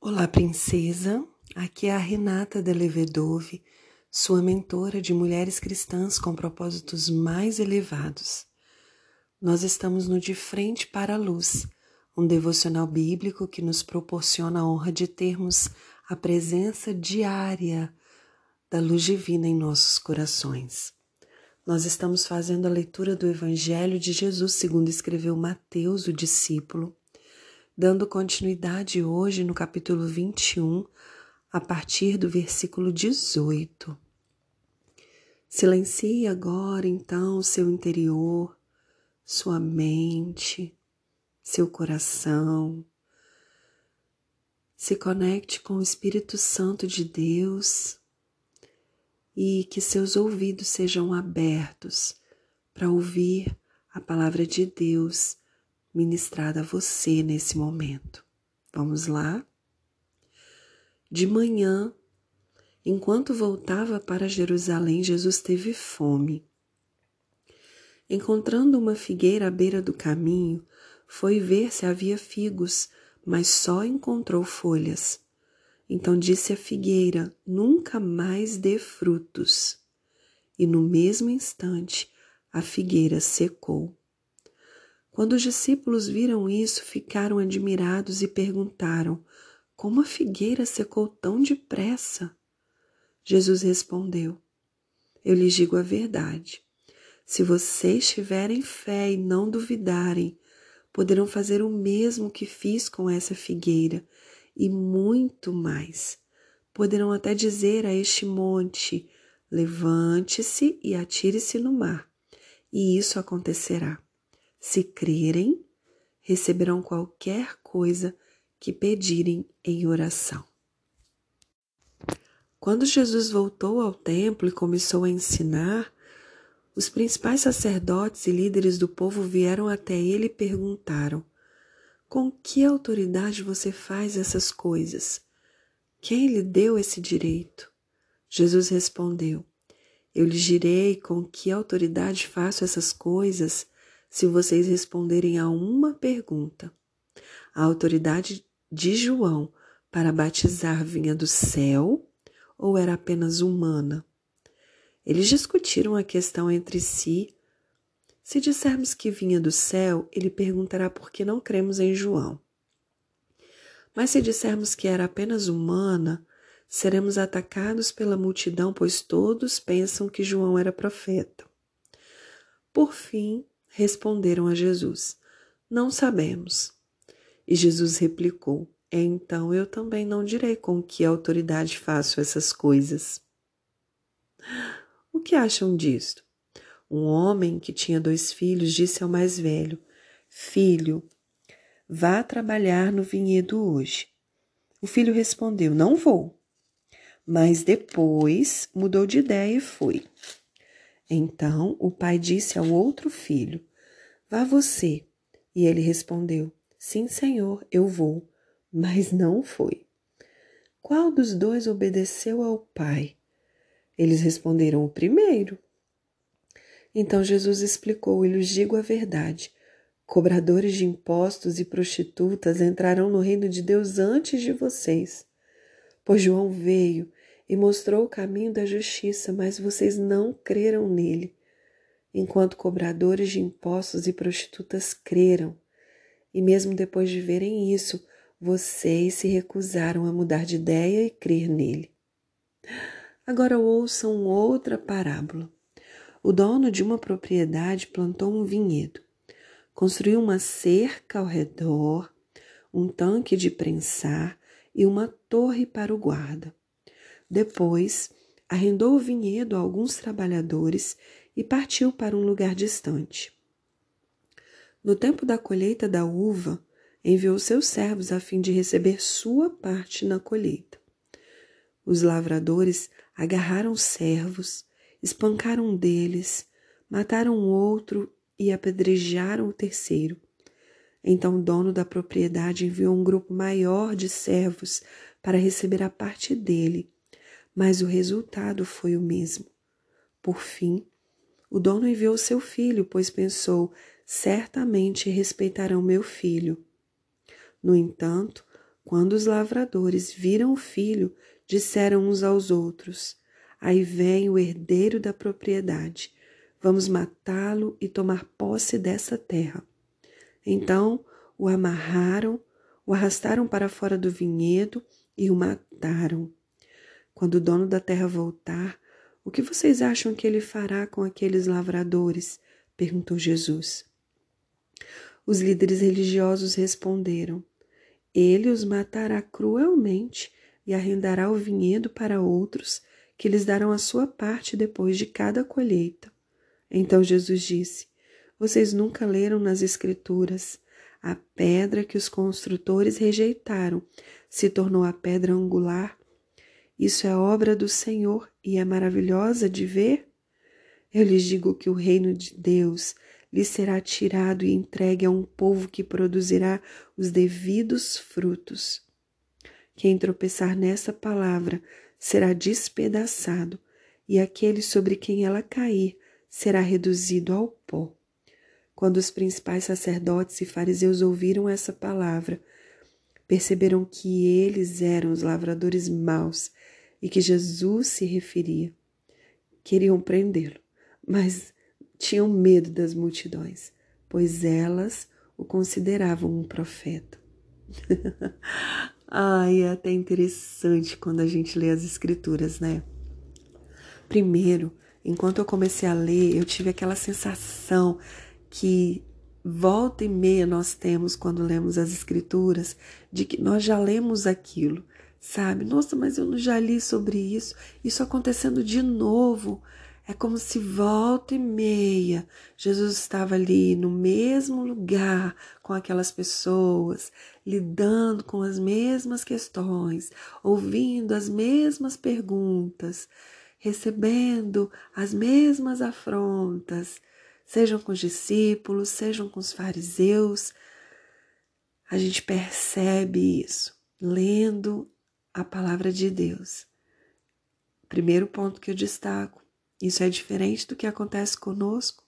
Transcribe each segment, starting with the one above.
Olá, princesa. Aqui é a Renata Delevedove, sua mentora de mulheres cristãs com propósitos mais elevados. Nós estamos no De Frente para a Luz, um devocional bíblico que nos proporciona a honra de termos a presença diária da luz divina em nossos corações. Nós estamos fazendo a leitura do Evangelho de Jesus, segundo escreveu Mateus, o discípulo dando continuidade hoje no capítulo 21, a partir do versículo 18. Silencie agora então o seu interior, sua mente, seu coração. Se conecte com o Espírito Santo de Deus e que seus ouvidos sejam abertos para ouvir a palavra de Deus ministrada a você nesse momento. Vamos lá? De manhã, enquanto voltava para Jerusalém, Jesus teve fome. Encontrando uma figueira à beira do caminho, foi ver se havia figos, mas só encontrou folhas. Então disse a figueira: Nunca mais dê frutos. E no mesmo instante a figueira secou. Quando os discípulos viram isso, ficaram admirados e perguntaram: Como a figueira secou tão depressa? Jesus respondeu: Eu lhes digo a verdade. Se vocês tiverem fé e não duvidarem, poderão fazer o mesmo que fiz com essa figueira e muito mais. Poderão até dizer a este monte: Levante-se e atire-se no mar, e isso acontecerá. Se crerem, receberão qualquer coisa que pedirem em oração. Quando Jesus voltou ao templo e começou a ensinar, os principais sacerdotes e líderes do povo vieram até ele e perguntaram: Com que autoridade você faz essas coisas? Quem lhe deu esse direito? Jesus respondeu: Eu lhe direi com que autoridade faço essas coisas se vocês responderem a uma pergunta. A autoridade de João para batizar vinha do céu ou era apenas humana? Eles discutiram a questão entre si. Se dissermos que vinha do céu, ele perguntará por que não cremos em João. Mas se dissermos que era apenas humana, seremos atacados pela multidão, pois todos pensam que João era profeta. Por fim, responderam a Jesus: Não sabemos. E Jesus replicou: Então eu também não direi com que autoridade faço essas coisas. O que acham disto? Um homem que tinha dois filhos disse ao mais velho: Filho, vá trabalhar no vinhedo hoje. O filho respondeu: Não vou. Mas depois mudou de ideia e foi. Então o pai disse ao outro filho: Vá você. E ele respondeu: Sim, senhor, eu vou. Mas não foi. Qual dos dois obedeceu ao pai? Eles responderam: O primeiro. Então Jesus explicou: E lhes digo a verdade. Cobradores de impostos e prostitutas entrarão no reino de Deus antes de vocês. Pois João veio e mostrou o caminho da justiça, mas vocês não creram nele, enquanto cobradores de impostos e prostitutas creram. E mesmo depois de verem isso, vocês se recusaram a mudar de ideia e crer nele. Agora ouçam outra parábola. O dono de uma propriedade plantou um vinhedo, construiu uma cerca ao redor, um tanque de prensar e uma torre para o guarda. Depois, arrendou o vinhedo a alguns trabalhadores e partiu para um lugar distante. No tempo da colheita da uva, enviou seus servos a fim de receber sua parte na colheita. Os lavradores agarraram servos, espancaram um deles, mataram outro e apedrejaram o terceiro. Então o dono da propriedade enviou um grupo maior de servos para receber a parte dele mas o resultado foi o mesmo. Por fim, o dono enviou seu filho, pois pensou: certamente respeitarão meu filho. No entanto, Quando os lavradores viram o filho, disseram uns aos outros: Aí vem o herdeiro da propriedade. Vamos matá-lo e tomar posse dessa terra. Então o amarraram, o arrastaram para fora do vinhedo e o mataram. Quando o dono da terra voltar, o que vocês acham que ele fará com aqueles lavradores? perguntou Jesus. Os líderes religiosos responderam: Ele os matará cruelmente e arrendará o vinhedo para outros, que lhes darão a sua parte depois de cada colheita. Então Jesus disse: Vocês nunca leram nas Escrituras a pedra que os construtores rejeitaram se tornou a pedra angular isso é obra do Senhor e é maravilhosa de ver? Eu lhes digo que o reino de Deus lhe será tirado e entregue a um povo que produzirá os devidos frutos. Quem tropeçar nessa palavra será despedaçado, e aquele sobre quem ela cair será reduzido ao pó. Quando os principais sacerdotes e fariseus ouviram essa palavra, perceberam que eles eram os lavradores maus e que Jesus se referia. Queriam prendê-lo, mas tinham medo das multidões, pois elas o consideravam um profeta. Ai, é até interessante quando a gente lê as escrituras, né? Primeiro, enquanto eu comecei a ler, eu tive aquela sensação que volta e meia nós temos quando lemos as escrituras de que nós já lemos aquilo, sabe? Nossa, mas eu já li sobre isso. Isso acontecendo de novo. É como se volta e meia Jesus estava ali no mesmo lugar com aquelas pessoas, lidando com as mesmas questões, ouvindo as mesmas perguntas, recebendo as mesmas afrontas, sejam com os discípulos, sejam com os fariseus. A gente percebe isso lendo a palavra de Deus. Primeiro ponto que eu destaco: isso é diferente do que acontece conosco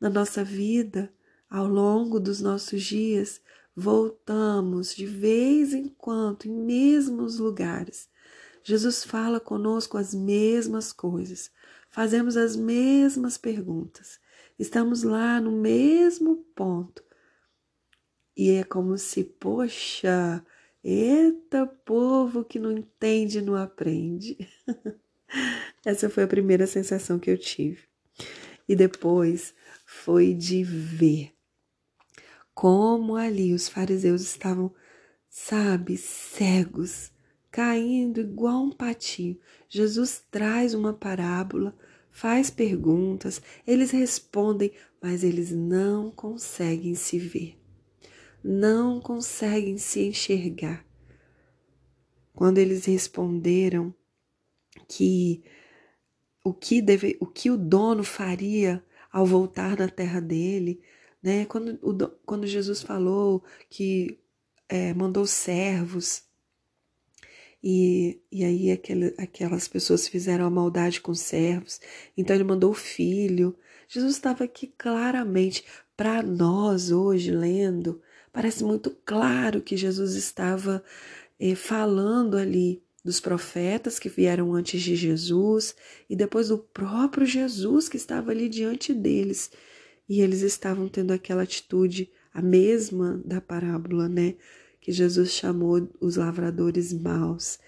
na nossa vida, ao longo dos nossos dias. Voltamos de vez em quando em mesmos lugares. Jesus fala conosco as mesmas coisas, fazemos as mesmas perguntas, estamos lá no mesmo ponto. E é como se, poxa, Eita, povo que não entende, não aprende. Essa foi a primeira sensação que eu tive. E depois foi de ver como ali os fariseus estavam, sabe, cegos, caindo igual um patinho. Jesus traz uma parábola, faz perguntas, eles respondem, mas eles não conseguem se ver não conseguem se enxergar. Quando eles responderam que o que, deve, o, que o dono faria ao voltar na terra dele, né? Quando, o, quando Jesus falou que é, mandou servos e, e aí aquele, aquelas pessoas fizeram a maldade com os servos, então ele mandou o filho. Jesus estava aqui claramente para nós hoje lendo, Parece muito claro que Jesus estava eh, falando ali dos profetas que vieram antes de Jesus e depois do próprio Jesus que estava ali diante deles. E eles estavam tendo aquela atitude, a mesma da parábola, né? Que Jesus chamou os lavradores maus.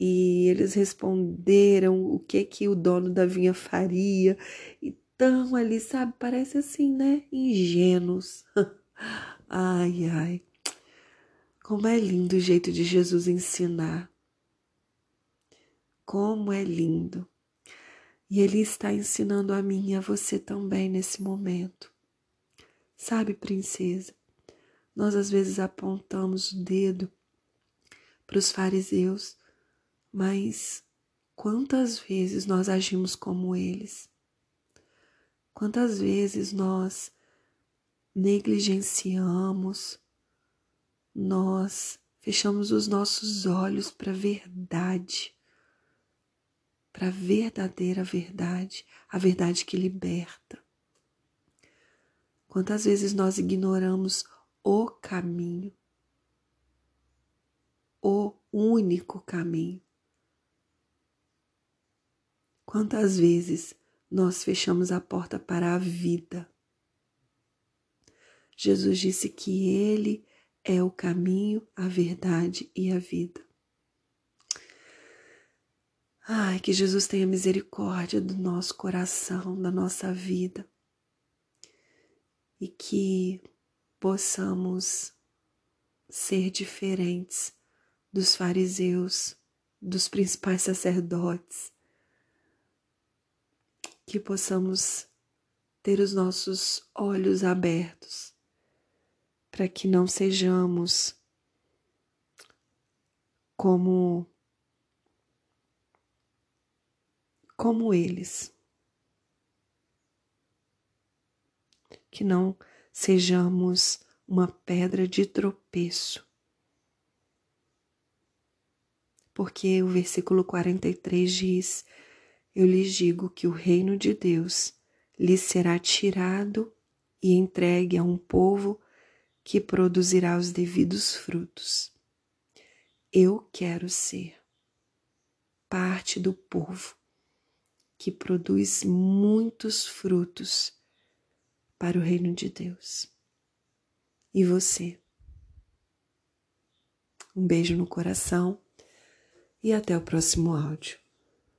E eles responderam o que que o dono da vinha faria. E tão ali, sabe? Parece assim, né? Ingênuos. Ai, ai, como é lindo o jeito de Jesus ensinar. Como é lindo. E Ele está ensinando a mim e a você também nesse momento. Sabe, princesa, nós às vezes apontamos o dedo para os fariseus, mas quantas vezes nós agimos como eles? Quantas vezes nós negligenciamos, nós fechamos os nossos olhos para a verdade, para a verdadeira verdade, a verdade que liberta. Quantas vezes nós ignoramos o caminho? único caminho. Quantas vezes nós fechamos a porta para a vida? Jesus disse que Ele é o caminho, a verdade e a vida. Ai, que Jesus tenha misericórdia do nosso coração, da nossa vida e que possamos ser diferentes dos fariseus, dos principais sacerdotes, que possamos ter os nossos olhos abertos para que não sejamos como como eles. Que não sejamos uma pedra de tropeço. Porque o versículo 43 diz: Eu lhes digo que o reino de Deus lhes será tirado e entregue a um povo que produzirá os devidos frutos. Eu quero ser parte do povo que produz muitos frutos para o reino de Deus. E você? Um beijo no coração e até o próximo áudio.